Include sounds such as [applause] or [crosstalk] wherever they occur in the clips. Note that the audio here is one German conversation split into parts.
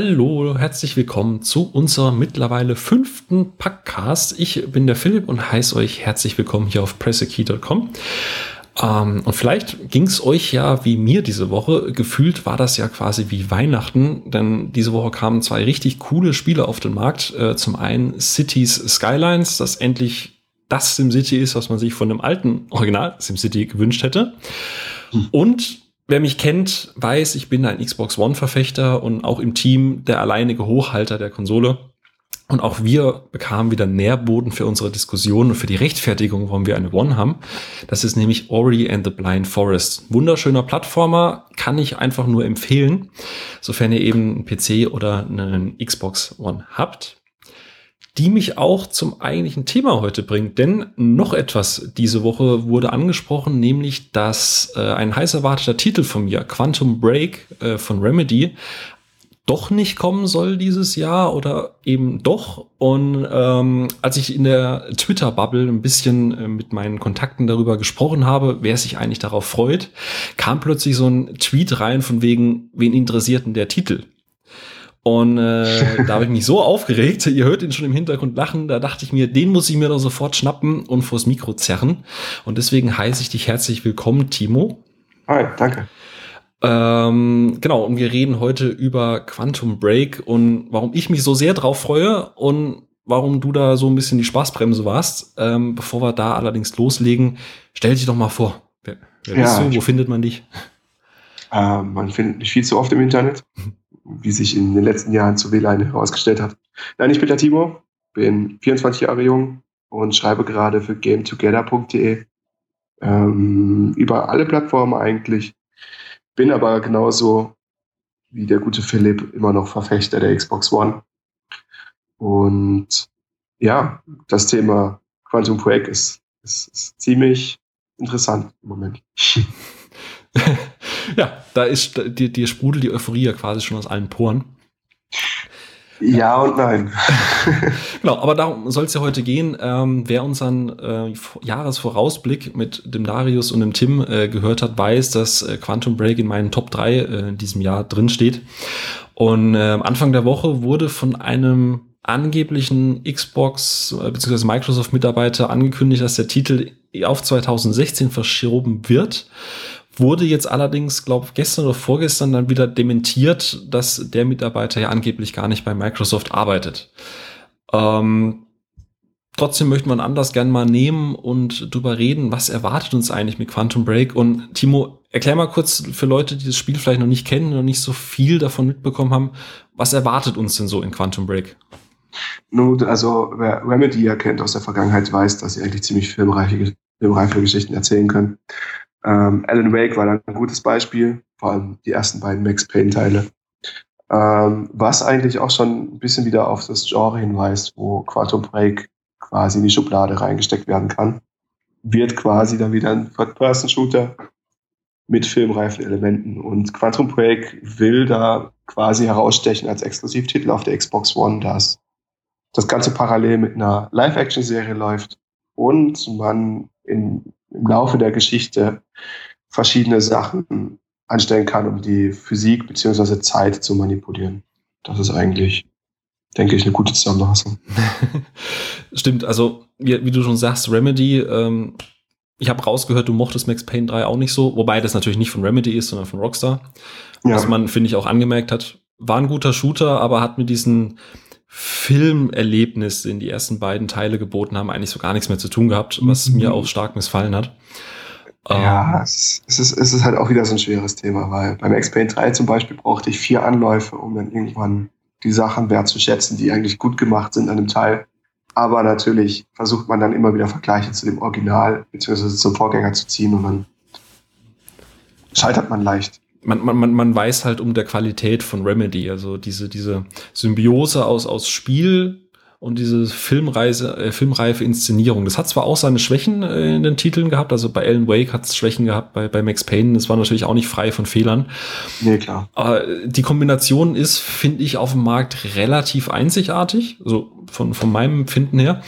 Hallo, herzlich willkommen zu unserem mittlerweile fünften Packcast. Ich bin der Philipp und heiße euch herzlich willkommen hier auf pressekey.com. Ähm, und vielleicht ging es euch ja wie mir diese Woche. Gefühlt war das ja quasi wie Weihnachten, denn diese Woche kamen zwei richtig coole Spiele auf den Markt. Äh, zum einen Cities Skylines, das endlich das SimCity ist, was man sich von dem alten Original SimCity gewünscht hätte. Hm. Und Wer mich kennt, weiß, ich bin ein Xbox One-Verfechter und auch im Team der alleinige Hochhalter der Konsole. Und auch wir bekamen wieder Nährboden für unsere Diskussion und für die Rechtfertigung, warum wir eine One haben. Das ist nämlich Ori and the Blind Forest. Wunderschöner Plattformer, kann ich einfach nur empfehlen, sofern ihr eben einen PC oder einen Xbox One habt die mich auch zum eigentlichen Thema heute bringt. Denn noch etwas diese Woche wurde angesprochen, nämlich dass äh, ein heiß erwarteter Titel von mir, Quantum Break äh, von Remedy, doch nicht kommen soll dieses Jahr oder eben doch. Und ähm, als ich in der Twitter-Bubble ein bisschen äh, mit meinen Kontakten darüber gesprochen habe, wer sich eigentlich darauf freut, kam plötzlich so ein Tweet rein von wegen, wen interessiert denn der Titel? Und äh, [laughs] da habe ich mich so aufgeregt, ihr hört ihn schon im Hintergrund lachen, da dachte ich mir, den muss ich mir doch sofort schnappen und vors Mikro zerren. Und deswegen heiße ich dich herzlich willkommen, Timo. Hi, danke. Ähm, genau, und wir reden heute über Quantum Break und warum ich mich so sehr drauf freue und warum du da so ein bisschen die Spaßbremse warst. Ähm, bevor wir da allerdings loslegen, stell dich doch mal vor. Wer, wer ja, bist du? Wo findet man dich? Äh, man findet mich viel zu oft im Internet. [laughs] wie sich in den letzten Jahren zu WLAN herausgestellt hat. Nein, ich bin der Timo, bin 24 Jahre jung und schreibe gerade für gametogether.de ähm, über alle Plattformen eigentlich. Bin aber genauso wie der gute Philipp immer noch Verfechter der Xbox One. Und ja, das Thema Quantum Break ist, ist, ist ziemlich interessant im Moment. [laughs] ja, da ist dir, dir sprudelt die Euphorie ja quasi schon aus allen Poren. Ja und nein. [laughs] [laughs] genau, aber darum soll es ja heute gehen. Ähm, wer unseren äh, Jahresvorausblick mit dem Darius und dem Tim äh, gehört hat, weiß, dass äh, Quantum Break in meinen Top 3 äh, in diesem Jahr drin steht. Und äh, Anfang der Woche wurde von einem angeblichen Xbox äh, bzw. Microsoft Mitarbeiter angekündigt, dass der Titel auf 2016 verschoben wird. Wurde jetzt allerdings, glaube gestern oder vorgestern dann wieder dementiert, dass der Mitarbeiter ja angeblich gar nicht bei Microsoft arbeitet. Ähm, trotzdem möchte man anders gern mal nehmen und drüber reden, was erwartet uns eigentlich mit Quantum Break. Und Timo, erklär mal kurz für Leute, die das Spiel vielleicht noch nicht kennen und nicht so viel davon mitbekommen haben, was erwartet uns denn so in Quantum Break? Nun, also wer Remedy ja kennt aus der Vergangenheit, weiß, dass sie eigentlich ziemlich filmreiche, filmreife Geschichten erzählen können. Ähm, Alan Wake war dann ein gutes Beispiel, vor allem die ersten beiden Max Payne-Teile. Ähm, was eigentlich auch schon ein bisschen wieder auf das Genre hinweist, wo Quantum Break quasi in die Schublade reingesteckt werden kann, wird quasi dann wieder ein Third-Person-Shooter mit filmreifen Elementen. Und Quantum Break will da quasi herausstechen als Exklusivtitel auf der Xbox One, dass das Ganze parallel mit einer Live-Action-Serie läuft und man in im Laufe der Geschichte verschiedene Sachen anstellen kann, um die Physik bzw. Zeit zu manipulieren. Das ist eigentlich, denke ich, eine gute Zusammenfassung. [laughs] Stimmt, also wie, wie, du schon sagst, Remedy, ähm, ich habe rausgehört, du mochtest Max Payne 3 auch nicht so, wobei das natürlich nicht von Remedy ist, sondern von Rockstar. Ja. Was man, finde ich, auch angemerkt hat, war ein guter Shooter, aber hat mit diesen Filmerlebnis in die ersten beiden Teile geboten haben, eigentlich so gar nichts mehr zu tun gehabt, was mhm. mir auch stark missfallen hat. Ja, ähm, es, ist, es ist halt auch wieder so ein schweres Thema, weil beim X-Paint 3 zum Beispiel brauchte ich vier Anläufe, um dann irgendwann die Sachen wertzuschätzen, die eigentlich gut gemacht sind an dem Teil. Aber natürlich versucht man dann immer wieder Vergleiche zu dem Original bzw. zum Vorgänger zu ziehen und dann scheitert man leicht man, man, man weiß halt um der Qualität von Remedy, also diese, diese Symbiose aus, aus Spiel und diese Filmreise, äh, filmreife Inszenierung. Das hat zwar auch seine Schwächen äh, in den Titeln gehabt, also bei Alan Wake hat es Schwächen gehabt, bei, bei Max Payne, das war natürlich auch nicht frei von Fehlern. Nee, klar. Aber die Kombination ist, finde ich, auf dem Markt relativ einzigartig, also von, von meinem Empfinden her.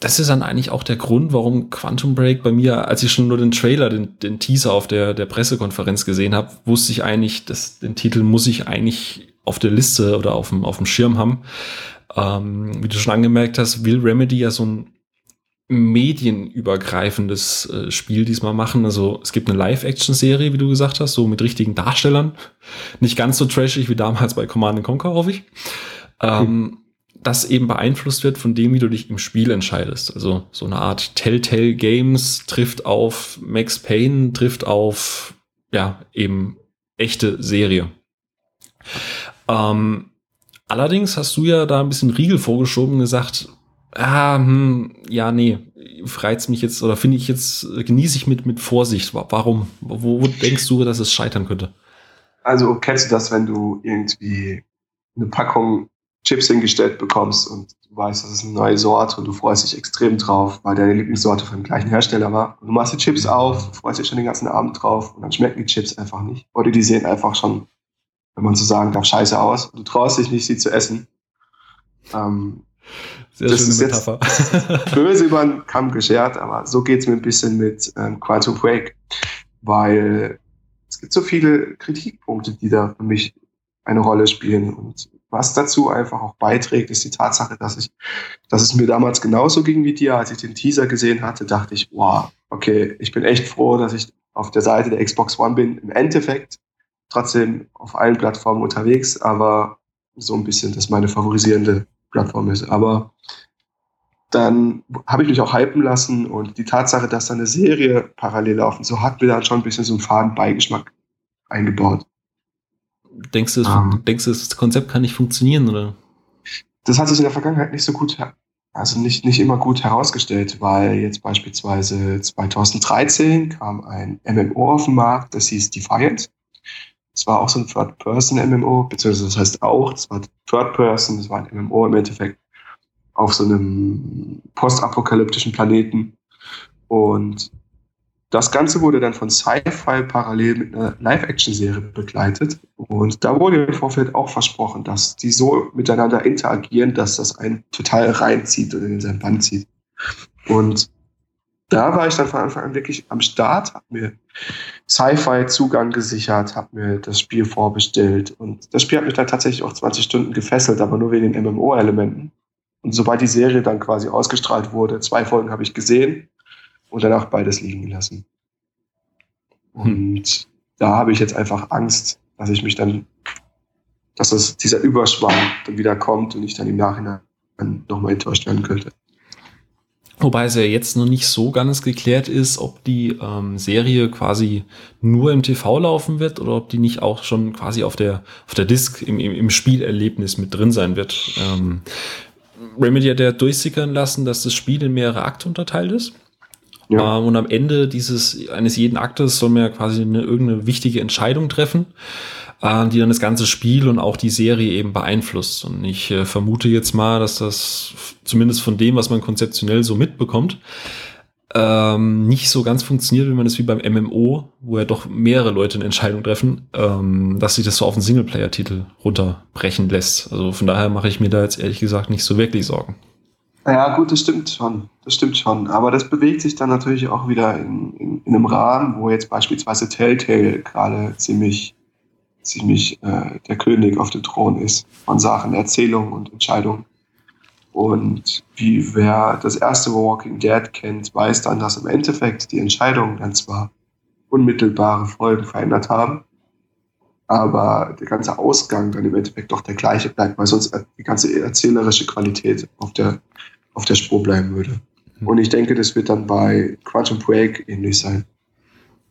Das ist dann eigentlich auch der Grund, warum Quantum Break bei mir, als ich schon nur den Trailer, den, den Teaser auf der, der Pressekonferenz gesehen habe, wusste ich eigentlich, dass den Titel muss ich eigentlich auf der Liste oder auf dem, auf dem Schirm haben. Ähm, wie du schon angemerkt hast, will Remedy ja so ein medienübergreifendes äh, Spiel diesmal machen. Also es gibt eine Live-Action-Serie, wie du gesagt hast, so mit richtigen Darstellern. Nicht ganz so trashig wie damals bei Command Conquer, hoffe ich. Ähm, das eben beeinflusst wird von dem, wie du dich im Spiel entscheidest. Also so eine Art Telltale Games trifft auf Max Payne, trifft auf, ja, eben echte Serie. Ähm, allerdings hast du ja da ein bisschen Riegel vorgeschoben und gesagt, ah, hm, ja, nee, reizt mich jetzt oder finde ich jetzt, genieße ich mit, mit Vorsicht. Warum? Wo, wo denkst du, dass es scheitern könnte? Also kennst du das, wenn du irgendwie eine Packung Chips hingestellt bekommst und du weißt, das ist eine neue Sorte und du freust dich extrem drauf, weil deine Lieblingssorte von dem gleichen Hersteller war. Und du machst die Chips auf, freust dich schon den ganzen Abend drauf und dann schmecken die Chips einfach nicht. Oder die sehen einfach schon, wenn man so sagen darf, scheiße aus. Und du traust dich nicht, sie zu essen. Ähm, Sehr das schöne ist Metapher. Jetzt [laughs] böse über den Kamm geschert, aber so geht's mir ein bisschen mit ähm, Quantum Break, weil es gibt so viele Kritikpunkte, die da für mich eine Rolle spielen. Und was dazu einfach auch beiträgt, ist die Tatsache, dass ich, dass es mir damals genauso ging wie dir, als ich den Teaser gesehen hatte, dachte ich, wow, okay, ich bin echt froh, dass ich auf der Seite der Xbox One bin. Im Endeffekt trotzdem auf allen Plattformen unterwegs, aber so ein bisschen, dass meine favorisierende Plattform ist. Aber dann habe ich mich auch hypen lassen und die Tatsache, dass da eine Serie parallel laufen, so hat mir dann schon ein bisschen so einen faden Beigeschmack eingebaut. Denkst du, um, ähm. denkst du, das Konzept kann nicht funktionieren, oder? Das hat sich in der Vergangenheit nicht so gut, also nicht, nicht immer gut herausgestellt, weil jetzt beispielsweise 2013 kam ein MMO auf den Markt, das hieß Defiant. Das war auch so ein Third-Person-MMO, beziehungsweise das heißt auch, das war Third-Person, das war ein MMO im Endeffekt auf so einem postapokalyptischen Planeten. Und das Ganze wurde dann von Sci-Fi parallel mit einer Live-Action-Serie begleitet. Und da wurde im Vorfeld auch versprochen, dass die so miteinander interagieren, dass das einen total reinzieht und in sein Band zieht. Und da war ich dann von Anfang an wirklich am Start, habe mir Sci-Fi-Zugang gesichert, habe mir das Spiel vorbestellt. Und das Spiel hat mich dann tatsächlich auch 20 Stunden gefesselt, aber nur wegen den MMO-Elementen. Und sobald die Serie dann quasi ausgestrahlt wurde, zwei Folgen habe ich gesehen, und danach beides liegen gelassen. Und hm. da habe ich jetzt einfach Angst, dass ich mich dann, dass es dieser Überschwang dann wieder kommt und ich dann im Nachhinein nochmal enttäuscht werden könnte. Wobei es ja jetzt noch nicht so ganz geklärt ist, ob die ähm, Serie quasi nur im TV laufen wird oder ob die nicht auch schon quasi auf der, auf der Disc im, im, im Spielerlebnis mit drin sein wird. Ähm, Remedy hat ja durchsickern lassen, dass das Spiel in mehrere Akte unterteilt ist. Ja. Ähm, und am Ende dieses eines jeden Aktes soll man ja quasi eine, irgendeine wichtige Entscheidung treffen, äh, die dann das ganze Spiel und auch die Serie eben beeinflusst. Und ich äh, vermute jetzt mal, dass das zumindest von dem, was man konzeptionell so mitbekommt, ähm, nicht so ganz funktioniert, wenn man das wie beim MMO, wo ja doch mehrere Leute eine Entscheidung treffen, ähm, dass sich das so auf einen Singleplayer-Titel runterbrechen lässt. Also von daher mache ich mir da jetzt ehrlich gesagt nicht so wirklich Sorgen. Ja, gut, das stimmt schon. Das stimmt schon. Aber das bewegt sich dann natürlich auch wieder in, in, in einem Rahmen, wo jetzt beispielsweise Telltale gerade ziemlich, ziemlich äh, der König auf dem Thron ist von Sachen Erzählung und Entscheidung. Und wie wer das erste Walking Dead kennt, weiß dann, dass im Endeffekt die Entscheidungen dann zwar unmittelbare Folgen verändert haben, aber der ganze Ausgang dann im Endeffekt doch der gleiche bleibt, weil sonst die ganze erzählerische Qualität auf der, auf der Spur bleiben würde. Mhm. Und ich denke, das wird dann bei Quantum Break ähnlich sein.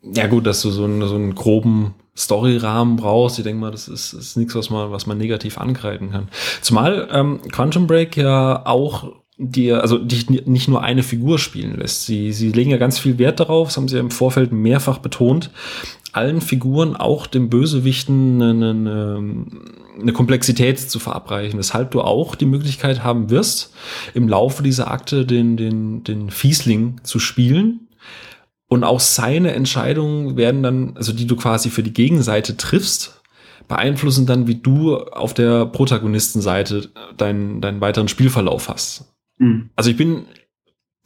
Ja, gut, dass du so einen, so einen groben Storyrahmen brauchst. Ich denke mal, das ist, ist nichts, was man, was man negativ angreifen kann. Zumal ähm, Quantum Break ja auch dir, also dich nicht nur eine Figur spielen lässt. Sie, sie legen ja ganz viel Wert darauf, das haben sie ja im Vorfeld mehrfach betont, allen Figuren, auch dem Bösewichten, eine, eine, eine Komplexität zu verabreichen. Weshalb du auch die Möglichkeit haben wirst, im Laufe dieser Akte den, den, den Fiesling zu spielen. Und auch seine Entscheidungen werden dann, also die du quasi für die Gegenseite triffst, beeinflussen dann, wie du auf der Protagonistenseite deinen, deinen weiteren Spielverlauf hast. Mhm. Also ich bin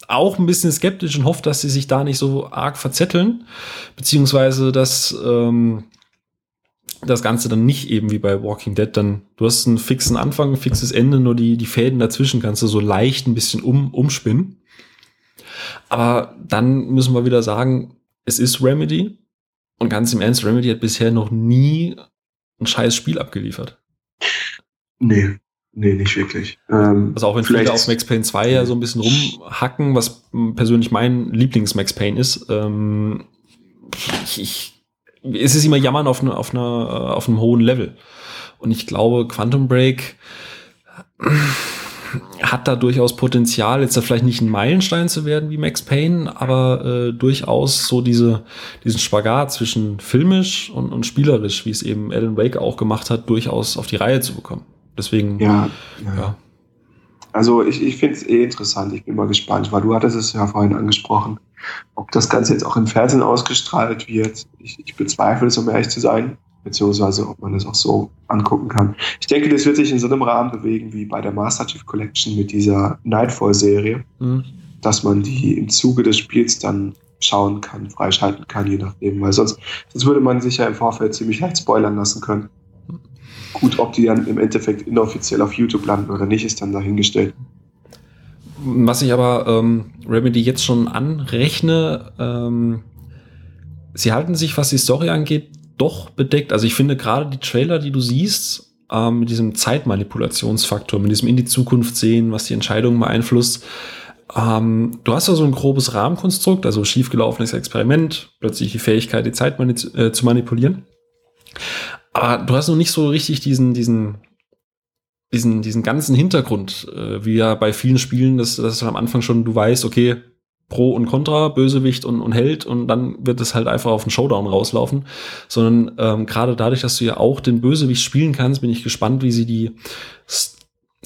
auch ein bisschen skeptisch und hoffe, dass sie sich da nicht so arg verzetteln, beziehungsweise dass, ähm, das Ganze dann nicht eben wie bei Walking Dead dann, du hast einen fixen Anfang, ein fixes Ende, nur die, die Fäden dazwischen kannst du so leicht ein bisschen um, umspinnen. Aber dann müssen wir wieder sagen, es ist Remedy. Und ganz im Ernst, Remedy hat bisher noch nie ein scheiß Spiel abgeliefert. Nee, nee, nicht wirklich. Ähm, also auch wenn viele auf Max Payne 2 ja so ein bisschen rumhacken, was persönlich mein Lieblings-Max Payne ist, ähm, ich, ich es ist immer Jammern auf, ne, auf, einer, äh, auf einem hohen Level. Und ich glaube, Quantum Break hat da durchaus Potenzial, jetzt da vielleicht nicht ein Meilenstein zu werden wie Max Payne, aber äh, durchaus so diese, diesen Spagat zwischen filmisch und, und spielerisch, wie es eben Alan Wake auch gemacht hat, durchaus auf die Reihe zu bekommen. Deswegen, ja. ja. ja. Also ich, ich finde es eh interessant. Ich bin mal gespannt, weil du hattest es ja vorhin angesprochen, ob das Ganze jetzt auch im Fernsehen ausgestrahlt wird. Ich, ich bezweifle es, um ehrlich zu sein, beziehungsweise ob man das auch so angucken kann. Ich denke, das wird sich in so einem Rahmen bewegen wie bei der Master Chief Collection mit dieser Nightfall-Serie, mhm. dass man die im Zuge des Spiels dann schauen kann, freischalten kann, je nachdem, weil sonst, sonst würde man sich ja im Vorfeld ziemlich leicht spoilern lassen können. Gut, ob die dann im Endeffekt inoffiziell auf YouTube landen oder nicht, ist dann dahingestellt. Was ich aber ähm, Remedy jetzt schon anrechne, ähm, sie halten sich, was die Story angeht, doch bedeckt. Also ich finde gerade die Trailer, die du siehst, ähm, mit diesem Zeitmanipulationsfaktor, mit diesem in die Zukunft sehen, was die Entscheidungen beeinflusst. Ähm, du hast da so ein grobes Rahmenkonstrukt, also schiefgelaufenes Experiment, plötzlich die Fähigkeit, die Zeit mani äh, zu manipulieren. Aber du hast noch nicht so richtig diesen, diesen, diesen, diesen ganzen Hintergrund, äh, wie ja bei vielen Spielen, dass, dass am Anfang schon du weißt, okay, Pro und Contra, Bösewicht und, und Held und dann wird es halt einfach auf den Showdown rauslaufen. Sondern ähm, gerade dadurch, dass du ja auch den Bösewicht spielen kannst, bin ich gespannt, wie sie die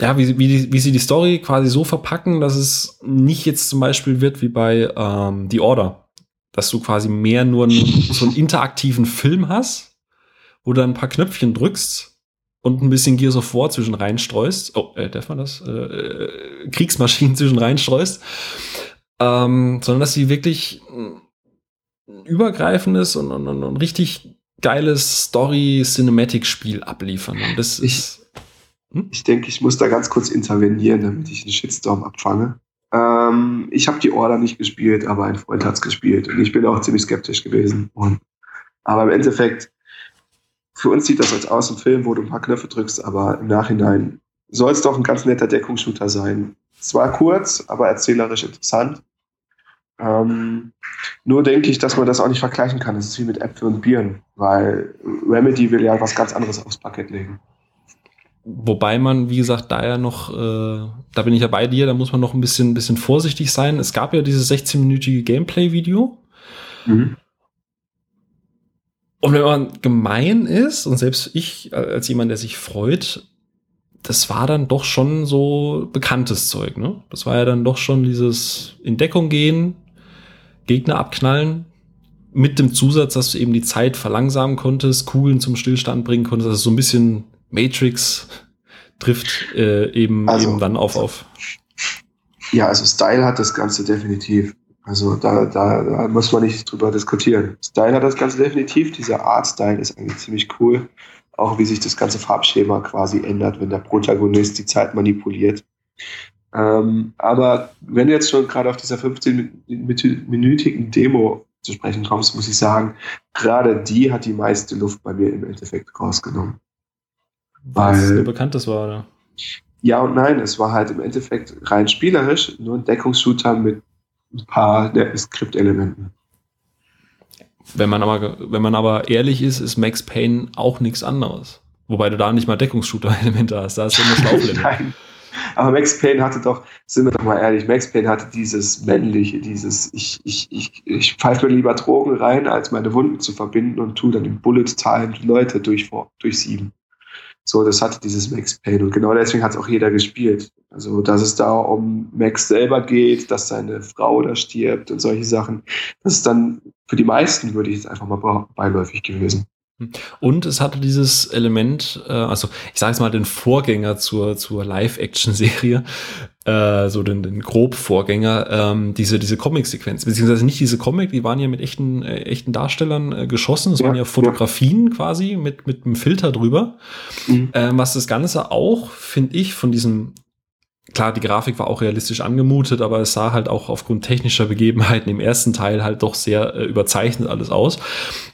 ja, wie, wie, wie sie die Story quasi so verpacken, dass es nicht jetzt zum Beispiel wird wie bei ähm, The Order, dass du quasi mehr nur einen, so einen [laughs] interaktiven Film hast, wo du ein paar Knöpfchen drückst und ein bisschen Gears of War zwischen reinstreust. Oh, äh, darf man das? Äh, äh, Kriegsmaschinen [laughs] zwischen reinstreust. Ähm, sondern dass sie wirklich ein übergreifendes und, und, und, und richtig geiles Story-Cinematic-Spiel abliefern. Und das ich, ist. Hm? Ich denke, ich muss da ganz kurz intervenieren, damit ich einen Shitstorm abfange. Ähm, ich habe die Order nicht gespielt, aber ein Freund hat es gespielt und ich bin auch ziemlich skeptisch gewesen. Und, aber im Endeffekt für uns sieht das als aus im Film, wo du ein paar Knöpfe drückst, aber im Nachhinein soll es doch ein ganz netter Deckungsshooter sein. Zwar kurz, aber erzählerisch interessant. Ähm, nur denke ich, dass man das auch nicht vergleichen kann. Es ist wie mit Äpfel und Bieren, weil Remedy will ja was ganz anderes aufs Parkett legen. Wobei man, wie gesagt, da ja noch, äh, da bin ich ja bei dir, da muss man noch ein bisschen, bisschen vorsichtig sein. Es gab ja dieses 16-minütige Gameplay-Video. Mhm. Und wenn man gemein ist, und selbst ich als jemand, der sich freut, das war dann doch schon so bekanntes Zeug, ne? Das war ja dann doch schon dieses in Deckung gehen, Gegner abknallen, mit dem Zusatz, dass du eben die Zeit verlangsamen konntest, Kugeln zum Stillstand bringen konntest, also so ein bisschen Matrix trifft äh, eben, also, eben dann auf auf. Ja, also Style hat das Ganze definitiv. Also da, da, da muss man nicht drüber diskutieren. Style hat das Ganze definitiv. Dieser Art-Style ist eigentlich ziemlich cool. Auch wie sich das ganze Farbschema quasi ändert, wenn der Protagonist die Zeit manipuliert. Ähm, aber wenn du jetzt schon gerade auf dieser 15-minütigen Demo zu sprechen kommst, muss ich sagen, gerade die hat die meiste Luft bei mir im Endeffekt rausgenommen. Weil es bekannt das war, oder? Ja und nein, es war halt im Endeffekt rein spielerisch, nur ein Deckungsshooter mit ein paar Skriptelementen. Wenn man aber, wenn man aber ehrlich ist, ist Max Payne auch nichts anderes. Wobei du da nicht mal Deckungsshooter-Elemente hast, da hast du nur [laughs] Schlauchelemente. Nein. Aber Max Payne hatte doch, sind wir doch mal ehrlich, Max Payne hatte dieses männliche, dieses, ich, ich, ich, ich pfeife mir lieber Drogen rein, als meine Wunden zu verbinden und tue dann im Bullet Time Leute durch, durchsieben. So, das hatte dieses Max Payne. Und genau deswegen hat es auch jeder gespielt. Also, dass es da um Max selber geht, dass seine Frau da stirbt und solche Sachen. Das ist dann für die meisten, würde ich jetzt einfach mal beiläufig gewesen. Und es hatte dieses Element, äh, also ich sage es mal den Vorgänger zur, zur Live-Action-Serie, äh, so den, den Grob-Vorgänger, ähm, diese, diese Comic-Sequenz, beziehungsweise nicht diese Comic, die waren ja mit echten, äh, echten Darstellern äh, geschossen, es ja, waren ja Fotografien ja. quasi mit, mit einem Filter drüber, mhm. ähm, was das Ganze auch, finde ich, von diesem klar, die Grafik war auch realistisch angemutet, aber es sah halt auch aufgrund technischer Begebenheiten im ersten Teil halt doch sehr äh, überzeichnet alles aus.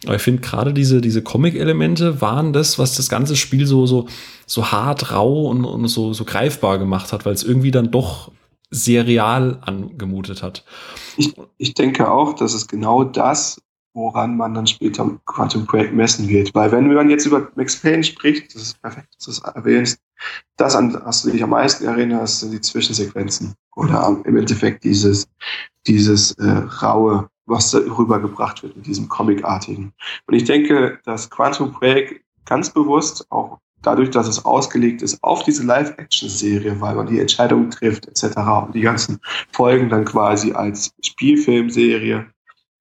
Aber ich finde gerade diese, diese Comic-Elemente waren das, was das ganze Spiel so, so, so hart, rau und, und so, so greifbar gemacht hat, weil es irgendwie dann doch sehr real angemutet hat. Ich, ich denke auch, dass es genau das woran man dann später Quantum Break messen wird. Weil wenn man jetzt über Max Payne spricht, das ist perfekt, dass du es erwähnst, das, an das du dich am meisten erinnerst, sind die Zwischensequenzen. Oder im Endeffekt dieses, dieses äh, raue, was da rübergebracht wird mit diesem Comic-artigen. Und ich denke, dass Quantum Break ganz bewusst auch dadurch, dass es ausgelegt ist auf diese Live-Action-Serie, weil man die Entscheidungen trifft etc. und die ganzen Folgen dann quasi als Spielfilmserie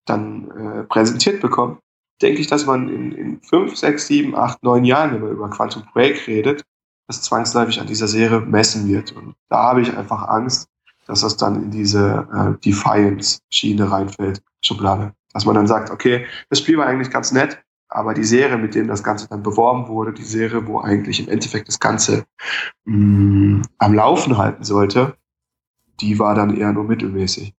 dann äh, präsentiert bekommt, denke ich, dass man in, in fünf, sechs, sieben, acht, neun Jahren, wenn man über Quantum Break redet, das zwangsläufig an dieser Serie messen wird. Und da habe ich einfach Angst, dass das dann in diese äh, Defiance-Schiene reinfällt, Schublade. Dass man dann sagt, okay, das Spiel war eigentlich ganz nett, aber die Serie, mit dem das Ganze dann beworben wurde, die Serie, wo eigentlich im Endeffekt das Ganze mh, mm, am Laufen halten sollte, die war dann eher nur mittelmäßig.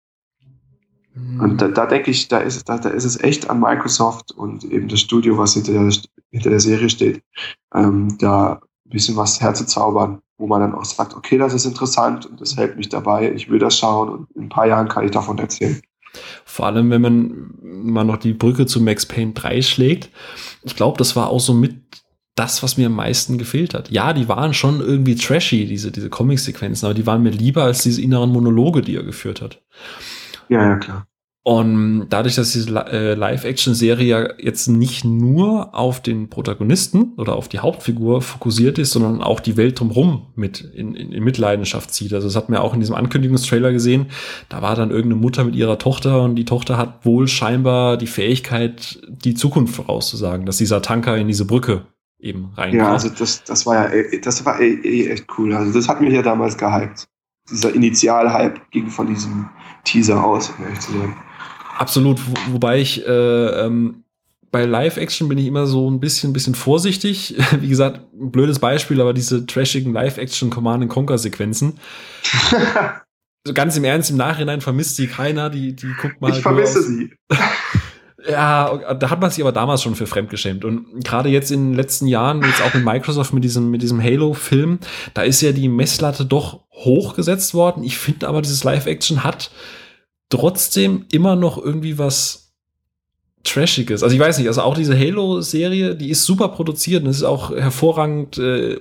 Und da, da denke ich, da ist, da, da ist es echt an Microsoft und eben das Studio, was hinter der, hinter der Serie steht, ähm, da ein bisschen was herzuzaubern, wo man dann auch sagt, okay, das ist interessant und das hält mich dabei, ich will das schauen und in ein paar Jahren kann ich davon erzählen. Vor allem, wenn man mal noch die Brücke zu Max Payne 3 schlägt. Ich glaube, das war auch so mit das, was mir am meisten gefehlt hat. Ja, die waren schon irgendwie trashy, diese, diese Comic-Sequenzen, aber die waren mir lieber als diese inneren Monologe, die er geführt hat. Ja, ja, klar. Und dadurch, dass diese äh, Live-Action-Serie ja jetzt nicht nur auf den Protagonisten oder auf die Hauptfigur fokussiert ist, sondern auch die Welt drumherum mit in, in, in Mitleidenschaft zieht. Also das hat man ja auch in diesem Ankündigungstrailer gesehen. Da war dann irgendeine Mutter mit ihrer Tochter und die Tochter hat wohl scheinbar die Fähigkeit, die Zukunft vorauszusagen, dass dieser Tanker in diese Brücke eben reinkommt. Ja, also das, das war ja, das war eh, eh echt cool. Also das hat mich ja damals gehypt. Dieser Initial-Hype ging von diesem Teaser aus, um ehrlich zu sein. Absolut, wo, wobei ich äh, ähm, bei Live-Action bin ich immer so ein bisschen, bisschen vorsichtig. [laughs] Wie gesagt, ein blödes Beispiel, aber diese trashigen Live-Action Command-Conquer-Sequenzen. [laughs] so ganz im Ernst, im Nachhinein vermisst sie keiner, die, die guckt mal. Ich vermisse sie. [laughs] Ja, da hat man sich aber damals schon für fremdgeschämt. Und gerade jetzt in den letzten Jahren, jetzt auch mit Microsoft, mit diesem, mit diesem Halo-Film, da ist ja die Messlatte doch hochgesetzt worden. Ich finde aber, dieses Live-Action hat trotzdem immer noch irgendwie was Trashiges. Also ich weiß nicht, also auch diese Halo-Serie, die ist super produziert und ist auch hervorragend äh,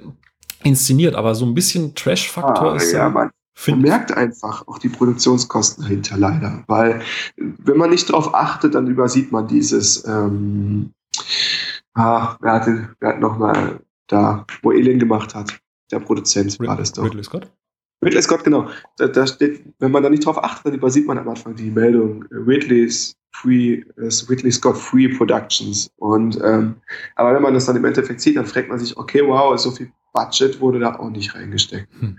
inszeniert, aber so ein bisschen Trash-Faktor ah, ist ja. Man, man merkt einfach auch die Produktionskosten dahinter leider, weil wenn man nicht darauf achtet, dann übersieht man dieses, ähm, ah, wer hat, wer hat nochmal da, wo Alien gemacht hat, der Produzent war das doch. Ridley Scott? Ridley Scott, genau. Da, da, steht, wenn man da nicht drauf achtet, dann übersieht man am Anfang die Meldung äh, Ridley's Free, äh, Ridley Scott Free Productions. Und ähm, aber wenn man das dann im Endeffekt sieht, dann fragt man sich, okay, wow, so viel Budget wurde da auch nicht reingesteckt. Hm.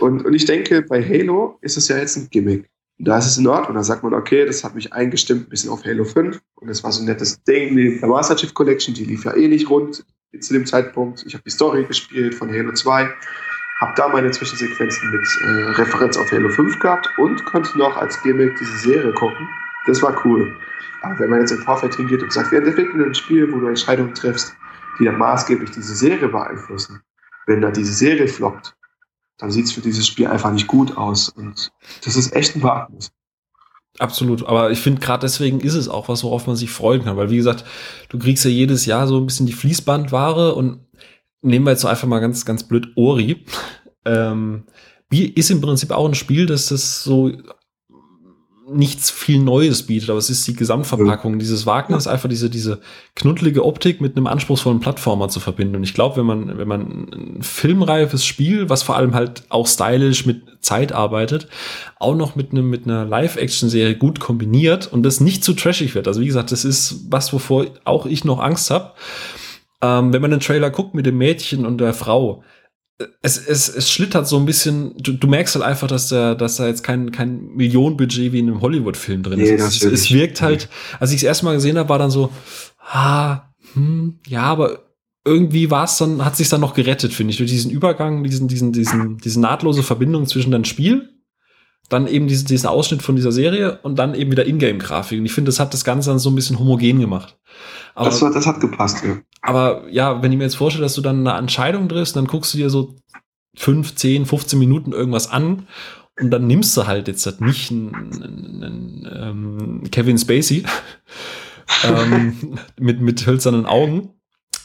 Und, und ich denke, bei Halo ist es ja jetzt ein Gimmick. Da ist es in Ordnung. Da sagt man, okay, das hat mich eingestimmt ein bisschen auf Halo 5. Und das war so ein nettes Ding. Die Master Chief Collection, die lief ja eh nicht rund zu dem Zeitpunkt. Ich habe die Story gespielt von Halo 2 habe da meine Zwischensequenzen mit äh, Referenz auf Halo 5 gehabt und konnte noch als Gimmick diese Serie gucken. Das war cool. Aber wenn man jetzt im Vorfeld hingeht und sagt, wir entwickeln ein Spiel, wo du Entscheidungen triffst, die dann maßgeblich diese Serie beeinflussen, wenn da diese Serie floppt, dann sieht es für dieses Spiel einfach nicht gut aus. Und das ist echt ein Wagnis. Absolut, aber ich finde gerade deswegen ist es auch was, worauf man sich freuen kann, weil wie gesagt, du kriegst ja jedes Jahr so ein bisschen die Fließbandware und nehmen wir jetzt so einfach mal ganz, ganz blöd Ori. Ähm, ist im Prinzip auch ein Spiel, das das so nichts viel Neues bietet, aber es ist die Gesamtverpackung. Ja. Dieses Wagner ist einfach diese, diese knuddelige Optik mit einem anspruchsvollen Plattformer zu verbinden. Und ich glaube, wenn man, wenn man ein filmreifes Spiel, was vor allem halt auch stylisch mit Zeit arbeitet, auch noch mit einem, mit einer Live-Action-Serie gut kombiniert und das nicht zu trashig wird. Also wie gesagt, das ist was, wovor auch ich noch Angst habe. Ähm, wenn man den Trailer guckt mit dem Mädchen und der Frau, es, es, es schlittert so ein bisschen, du, du merkst halt einfach, dass da, dass da jetzt kein, kein Millionenbudget wie in einem Hollywood-Film drin nee, ist. Es, es, wirkt halt, als ich es erstmal gesehen habe, war dann so, ah, hm, ja, aber irgendwie war es dann, hat sich dann noch gerettet, finde ich, durch diesen Übergang, diesen, diesen, diesen, diese nahtlose Verbindung zwischen deinem Spiel, dann eben diesen, diesen Ausschnitt von dieser Serie und dann eben wieder Ingame-Grafik. Und ich finde, das hat das Ganze dann so ein bisschen homogen gemacht. Aber, das, das hat gepasst, ja. Aber ja, wenn ich mir jetzt vorstelle, dass du dann eine Entscheidung triffst, dann guckst du dir so 5, 10, 15 Minuten irgendwas an und dann nimmst du halt jetzt halt nicht einen, einen, einen ähm, Kevin Spacey [laughs] ähm, mit, mit hölzernen Augen,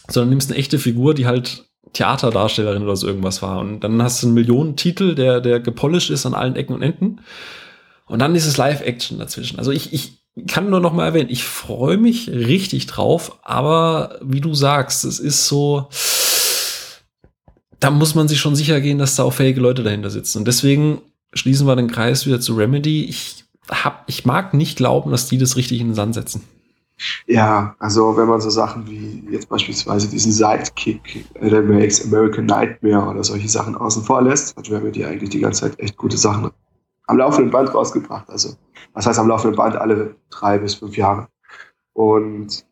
sondern nimmst eine echte Figur, die halt Theaterdarstellerin oder so irgendwas war. Und dann hast du einen Millionentitel, der, der gepolished ist an allen Ecken und Enden. Und dann ist es Live-Action dazwischen. Also ich, ich, kann nur noch mal erwähnen, ich freue mich richtig drauf, aber wie du sagst, es ist so, da muss man sich schon sicher gehen, dass da auch fähige Leute dahinter sitzen. Und deswegen schließen wir den Kreis wieder zu Remedy. Ich hab, ich mag nicht glauben, dass die das richtig in den Sand setzen. Ja, also wenn man so Sachen wie jetzt beispielsweise diesen Sidekick, der makes American Nightmare oder solche Sachen außen vor lässt, hat Remedy eigentlich die ganze Zeit echt gute Sachen am laufenden Band rausgebracht. Also, was heißt am laufenden Band? Alle drei bis fünf Jahre. Und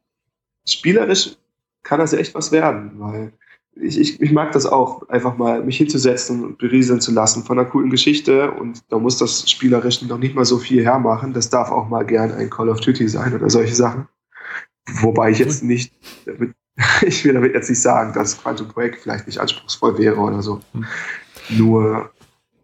spielerisch kann das ja echt was werden, weil ich, ich, ich mag das auch, einfach mal mich hinzusetzen und berieseln zu lassen von einer coolen Geschichte und da muss das Spielerische noch nicht mal so viel hermachen. Das darf auch mal gern ein Call of Duty sein oder solche Sachen. Wobei ich jetzt nicht, [laughs] ich will damit jetzt nicht sagen, dass Quantum Break vielleicht nicht anspruchsvoll wäre oder so. Hm. Nur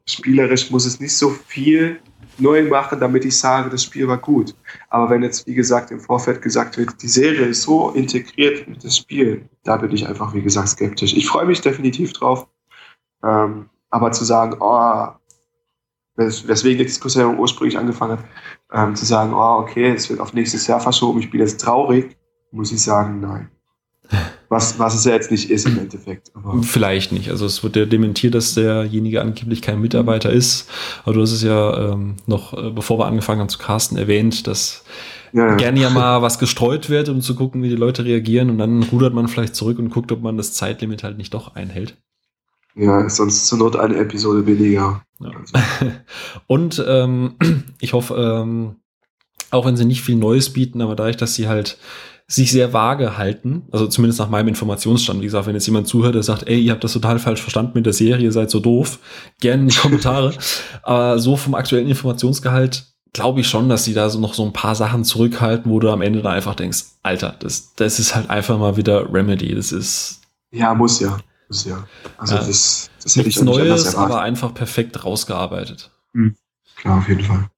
spielerisch muss es nicht so viel neu machen, damit ich sage, das Spiel war gut. Aber wenn jetzt, wie gesagt, im Vorfeld gesagt wird, die Serie ist so integriert mit das Spiel, da bin ich einfach, wie gesagt, skeptisch. Ich freue mich definitiv drauf. Ähm, aber zu sagen, oh, weswegen die Diskussion ursprünglich angefangen hat, ähm, zu sagen, oh, okay, es wird auf nächstes Jahr verschoben, ich bin jetzt traurig, muss ich sagen, nein. Was, was es ja jetzt nicht ist im Endeffekt. Aber Vielleicht nicht. Also es wird ja dementiert, dass derjenige angeblich kein Mitarbeiter ist. Aber du hast es ja ähm, noch, äh, bevor wir angefangen haben zu casten, erwähnt, dass ja, ja. gerne ja mal was gestreut wird, um zu gucken, wie die Leute reagieren. Und dann rudert man vielleicht zurück und guckt, ob man das Zeitlimit halt nicht doch einhält. Ja, sonst zur Not eine Episode weniger. Ja. [laughs] und ähm, [clears throat] ich hoffe, ähm, auch wenn sie nicht viel Neues bieten, aber dadurch, dass sie halt sich sehr vage halten. Also zumindest nach meinem Informationsstand. Wie gesagt, wenn jetzt jemand zuhört, der sagt, ey, ihr habt das total falsch verstanden mit der Serie, seid so doof, gerne in die Kommentare. [laughs] Aber so vom aktuellen Informationsgehalt glaube ich schon, dass sie da so noch so ein paar Sachen zurückhalten, wo du am Ende dann einfach denkst, Alter, das, das ist halt einfach mal wieder Remedy. Das ist. Ja, muss ja. Muss ja. Also ja, das, das hätte ich Neues, aber einfach perfekt rausgearbeitet. Mhm. Klar, auf jeden Fall.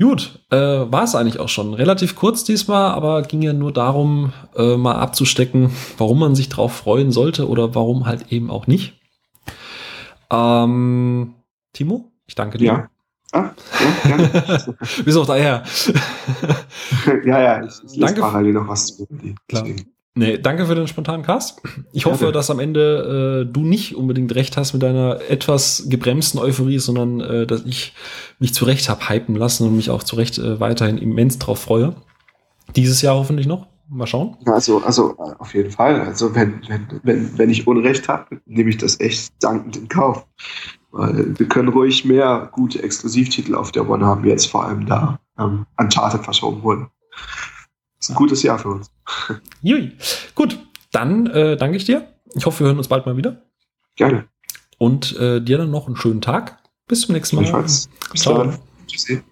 Gut, äh, war es eigentlich auch schon. Relativ kurz diesmal, aber ging ja nur darum, äh, mal abzustecken, warum man sich drauf freuen sollte oder warum halt eben auch nicht. Ähm, Timo, ich danke dir. Ja. Ah, ja, gerne. [laughs] Bis auch daher. [laughs] ja, ja, ich, ich danke parallel noch was zu. Klar. Deswegen. Nee, danke für den spontanen Cast. Ich hoffe, ja, dass am Ende äh, du nicht unbedingt recht hast mit deiner etwas gebremsten Euphorie, sondern äh, dass ich mich zurecht habe hypen lassen und mich auch zurecht äh, weiterhin immens drauf freue. Dieses Jahr hoffentlich noch. Mal schauen. Also, also auf jeden Fall. Also wenn, wenn, wenn, wenn ich Unrecht habe, nehme ich das echt dankend in Kauf. Weil wir können ruhig mehr gute Exklusivtitel auf der One haben, jetzt vor allem da ähm, Uncharted verschoben wurden ist ein gutes Jahr für uns. Jui. Gut, dann äh, danke ich dir. Ich hoffe, wir hören uns bald mal wieder. Gerne. Und äh, dir dann noch einen schönen Tag. Bis zum nächsten Mal. Bis dann. Tschüssi.